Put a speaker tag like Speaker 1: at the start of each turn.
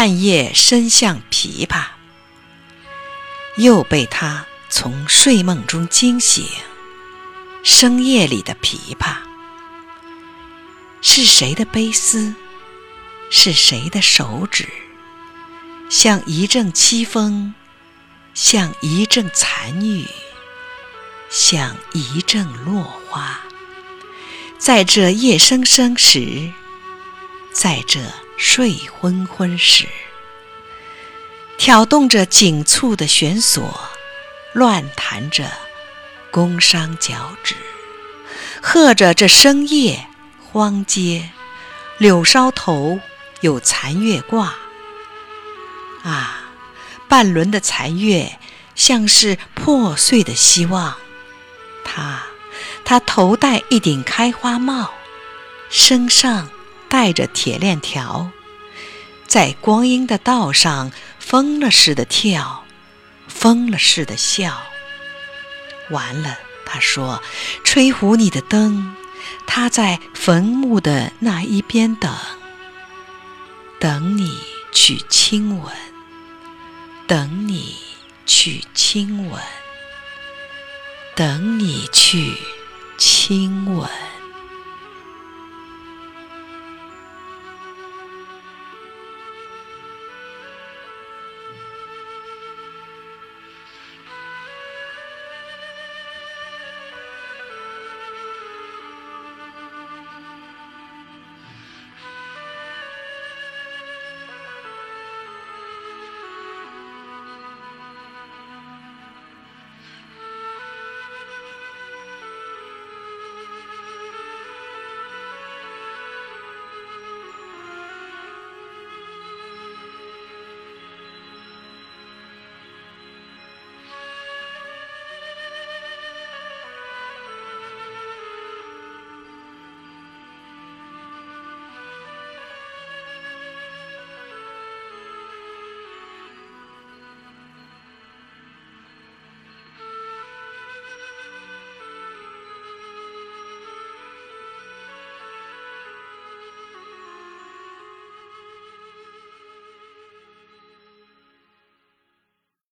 Speaker 1: 半夜伸向琵琶，又被他从睡梦中惊醒。深夜里的琵琶，是谁的悲思？是谁的手指？像一阵凄风，像一阵残雨，像一阵落花，在这夜深深时，在这睡昏昏时，挑动着紧促的弦索，乱弹着宫商角徵，和着这深夜荒街，柳梢头有残月挂。啊，半轮的残月，像是破碎的希望。他，他头戴一顶开花帽，身上带着铁链条，在光阴的道上疯了似的跳，疯了似的笑。完了，他说：“吹胡你的灯，他在坟墓的那一边等，等你去亲吻。”等你去亲吻，等你去亲吻。